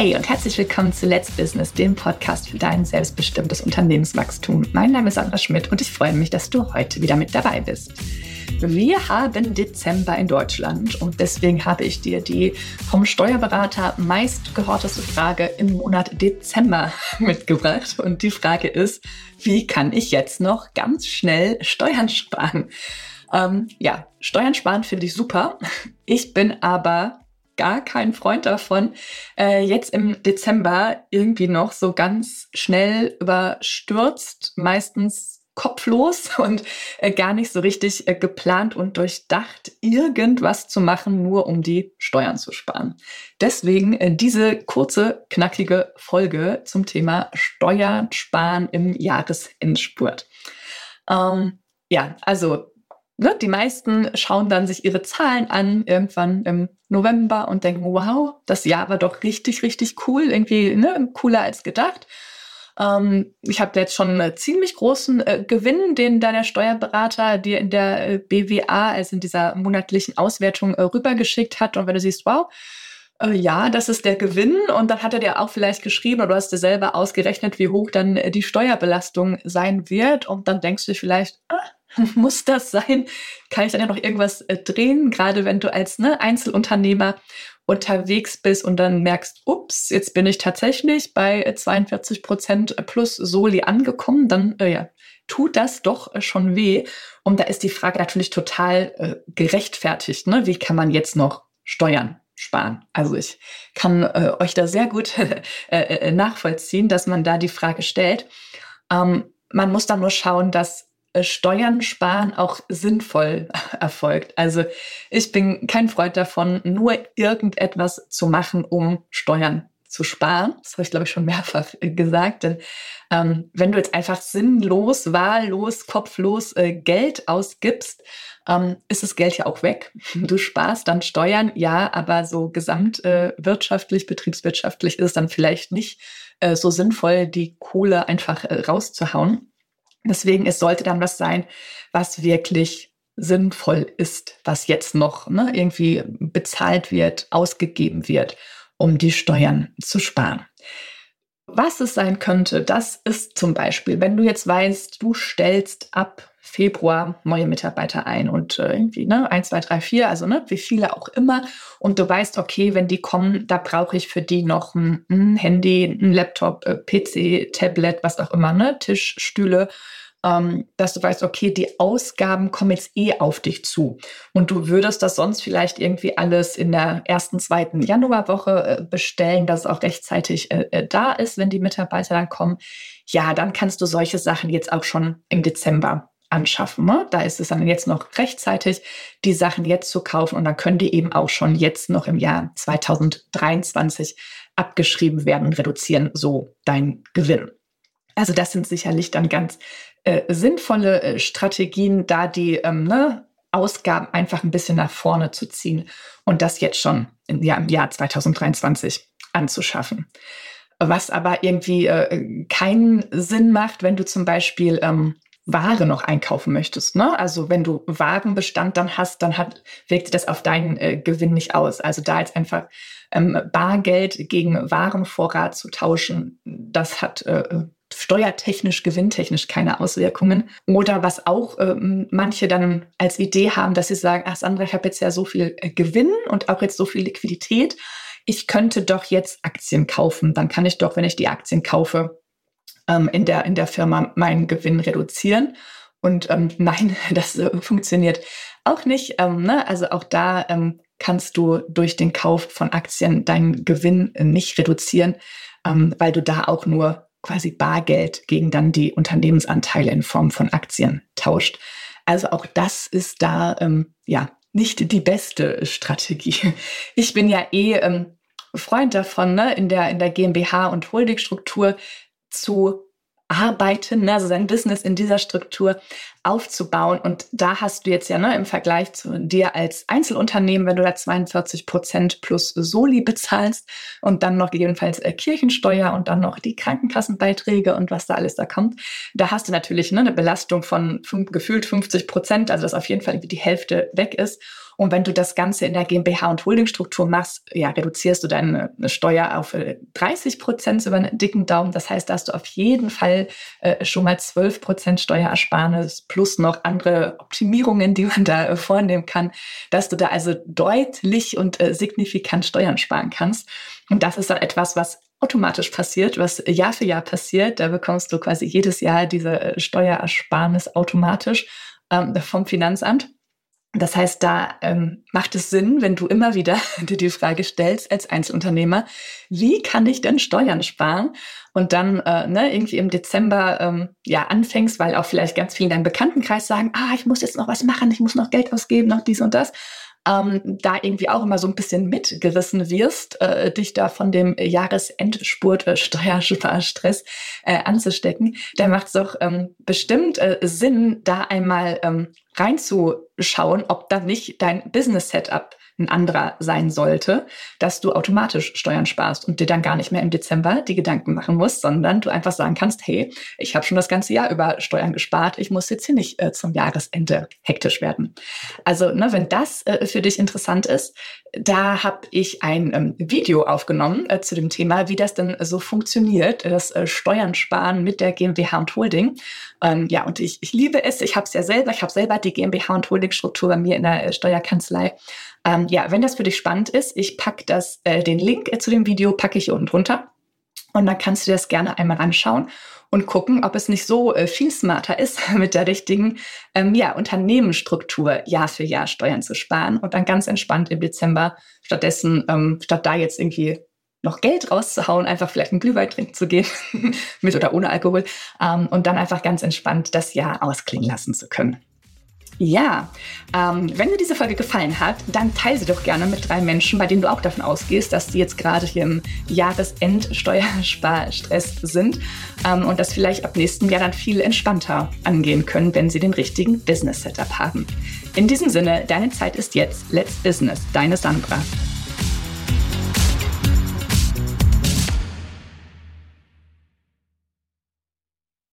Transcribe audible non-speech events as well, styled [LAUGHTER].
Hey und herzlich willkommen zu Let's Business, dem Podcast für dein selbstbestimmtes Unternehmenswachstum. Mein Name ist Sandra Schmidt und ich freue mich, dass du heute wieder mit dabei bist. Wir haben Dezember in Deutschland und deswegen habe ich dir die vom Steuerberater meist gehorteste Frage im Monat Dezember [LAUGHS] mitgebracht. Und die Frage ist, wie kann ich jetzt noch ganz schnell Steuern sparen? Ähm, ja, Steuern sparen finde ich super. Ich bin aber gar kein Freund davon, äh, jetzt im Dezember irgendwie noch so ganz schnell überstürzt, meistens kopflos [LAUGHS] und äh, gar nicht so richtig äh, geplant und durchdacht, irgendwas zu machen, nur um die Steuern zu sparen. Deswegen äh, diese kurze, knackige Folge zum Thema Steuern sparen im Jahresendspurt. Ähm, ja, also ne, die meisten schauen dann sich ihre Zahlen an, irgendwann im November und denken, wow, das Jahr war doch richtig, richtig cool, irgendwie ne, cooler als gedacht. Ähm, ich habe jetzt schon einen ziemlich großen äh, Gewinn, den da der Steuerberater dir in der äh, BWA, also in dieser monatlichen Auswertung, äh, rübergeschickt hat. Und wenn du siehst, wow, äh, ja, das ist der Gewinn. Und dann hat er dir auch vielleicht geschrieben oder du hast dir selber ausgerechnet, wie hoch dann äh, die Steuerbelastung sein wird. Und dann denkst du vielleicht, ah, [LAUGHS] muss das sein? Kann ich dann ja noch irgendwas äh, drehen? Gerade wenn du als ne, Einzelunternehmer unterwegs bist und dann merkst, ups, jetzt bin ich tatsächlich bei 42 Prozent plus Soli angekommen, dann äh, ja, tut das doch äh, schon weh. Und da ist die Frage natürlich total äh, gerechtfertigt. Ne? Wie kann man jetzt noch Steuern sparen? Also ich kann äh, euch da sehr gut [LAUGHS] äh, äh, nachvollziehen, dass man da die Frage stellt. Ähm, man muss dann nur schauen, dass äh, Steuern sparen auch sinnvoll [LAUGHS] erfolgt. Also ich bin kein Freund davon, nur irgendetwas zu machen, um Steuern zu sparen. Das habe ich, glaube ich, schon mehrfach äh, gesagt. Denn ähm, wenn du jetzt einfach sinnlos, wahllos, kopflos äh, Geld ausgibst, ähm, ist das Geld ja auch weg. [LAUGHS] Du sparst dann Steuern, ja, aber so gesamtwirtschaftlich, äh, betriebswirtschaftlich ist es dann vielleicht nicht äh, so sinnvoll, die Kohle einfach äh, rauszuhauen. Deswegen, es sollte dann was sein, was wirklich sinnvoll ist, was jetzt noch ne, irgendwie bezahlt wird, ausgegeben wird, um die Steuern zu sparen. Was es sein könnte, das ist zum Beispiel, wenn du jetzt weißt, du stellst ab Februar neue Mitarbeiter ein und äh, irgendwie, ne, 1, 2, 3, 4, also ne, wie viele auch immer. Und du weißt, okay, wenn die kommen, da brauche ich für die noch ein, ein Handy, ein Laptop, äh, PC, Tablet, was auch immer, ne, Tisch, Stühle ähm, dass du weißt, okay, die Ausgaben kommen jetzt eh auf dich zu. Und du würdest das sonst vielleicht irgendwie alles in der ersten, zweiten Januarwoche äh, bestellen, dass es auch rechtzeitig äh, äh, da ist, wenn die Mitarbeiter dann kommen. Ja, dann kannst du solche Sachen jetzt auch schon im Dezember anschaffen. Ne? Da ist es dann jetzt noch rechtzeitig, die Sachen jetzt zu kaufen und dann können die eben auch schon jetzt noch im Jahr 2023 abgeschrieben werden und reduzieren so dein Gewinn. Also das sind sicherlich dann ganz äh, sinnvolle äh, Strategien, da die ähm, ne, Ausgaben einfach ein bisschen nach vorne zu ziehen und das jetzt schon im Jahr, im Jahr 2023 anzuschaffen. Was aber irgendwie äh, keinen Sinn macht, wenn du zum Beispiel ähm, Ware noch einkaufen möchtest. Ne? Also wenn du Warenbestand dann hast, dann hat, wirkt das auf deinen äh, Gewinn nicht aus. Also da jetzt einfach ähm, Bargeld gegen Warenvorrat zu tauschen, das hat äh, steuertechnisch, gewinntechnisch keine Auswirkungen. Oder was auch ähm, manche dann als Idee haben, dass sie sagen, ach Sandra, ich habe jetzt ja so viel äh, Gewinn und auch jetzt so viel Liquidität. Ich könnte doch jetzt Aktien kaufen. Dann kann ich doch, wenn ich die Aktien kaufe, ähm, in, der, in der Firma meinen Gewinn reduzieren. Und ähm, [LAUGHS] nein, das äh, funktioniert auch nicht. Ähm, ne? Also auch da ähm, kannst du durch den Kauf von Aktien deinen Gewinn äh, nicht reduzieren, ähm, weil du da auch nur quasi Bargeld gegen dann die Unternehmensanteile in Form von Aktien tauscht. Also auch das ist da ähm, ja nicht die beste Strategie. Ich bin ja eh ähm, Freund davon, ne, in der in der GmbH und Holdingstruktur zu arbeiten, ne, also sein Business in dieser Struktur aufzubauen. Und da hast du jetzt ja ne, im Vergleich zu dir als Einzelunternehmen, wenn du da 42 Prozent plus Soli bezahlst und dann noch gegebenenfalls äh, Kirchensteuer und dann noch die Krankenkassenbeiträge und was da alles da kommt, da hast du natürlich ne, eine Belastung von fünf, gefühlt 50 Prozent, also dass auf jeden Fall die Hälfte weg ist. Und wenn du das Ganze in der GmbH und Holdingstruktur machst, ja, reduzierst du deine Steuer auf 30 äh, Prozent über einen dicken Daumen. Das heißt, da hast du auf jeden Fall äh, schon mal 12 Prozent Steuerersparnis plus noch andere Optimierungen, die man da äh, vornehmen kann, dass du da also deutlich und äh, signifikant Steuern sparen kannst. Und das ist dann etwas, was automatisch passiert, was Jahr für Jahr passiert. Da bekommst du quasi jedes Jahr diese äh, Steuerersparnis automatisch ähm, vom Finanzamt. Das heißt, da ähm, macht es Sinn, wenn du immer wieder [LAUGHS] dir die Frage stellst als Einzelunternehmer, wie kann ich denn Steuern sparen? Und dann äh, ne, irgendwie im Dezember ähm, ja anfängst, weil auch vielleicht ganz viele in deinem Bekanntenkreis sagen, ah, ich muss jetzt noch was machen, ich muss noch Geld ausgeben, noch dies und das ähm, da irgendwie auch immer so ein bisschen mitgerissen wirst, äh, dich da von dem Jahresendspurt äh, Steuersparstress äh, anzustecken, da macht es doch ähm, bestimmt äh, Sinn, da einmal ähm, reinzuschauen, ob da nicht dein Business-Setup ein anderer sein sollte, dass du automatisch Steuern sparst und dir dann gar nicht mehr im Dezember die Gedanken machen musst, sondern du einfach sagen kannst, hey, ich habe schon das ganze Jahr über Steuern gespart, ich muss jetzt hier nicht äh, zum Jahresende hektisch werden. Also, ne, wenn das äh, für dich interessant ist, da habe ich ein ähm, Video aufgenommen äh, zu dem Thema, wie das denn so funktioniert, das äh, Steuern sparen mit der GmbH und Holding. Ähm, ja, und ich, ich liebe es. Ich habe es ja selber. Ich habe selber die GmbH und Holding-Struktur bei mir in der äh, Steuerkanzlei. Ähm, ja, wenn das für dich spannend ist, ich packe das, äh, den Link äh, zu dem Video packe ich unten drunter. Und dann kannst du dir das gerne einmal anschauen und gucken, ob es nicht so äh, viel smarter ist, [LAUGHS] mit der richtigen ähm, ja, Unternehmensstruktur Jahr für Jahr Steuern zu sparen und dann ganz entspannt im Dezember stattdessen, ähm, statt da jetzt irgendwie noch Geld rauszuhauen, einfach vielleicht einen Glühwein trinken zu gehen, [LAUGHS] mit oder ohne Alkohol, ähm, und dann einfach ganz entspannt das Jahr ausklingen lassen zu können. Ja, ähm, wenn dir diese Folge gefallen hat, dann teile sie doch gerne mit drei Menschen, bei denen du auch davon ausgehst, dass die jetzt gerade hier im Jahresend-Steuersparstress sind ähm, und das vielleicht ab nächstem Jahr dann viel entspannter angehen können, wenn sie den richtigen Business-Setup haben. In diesem Sinne, deine Zeit ist jetzt. Let's Business, deine Sandra.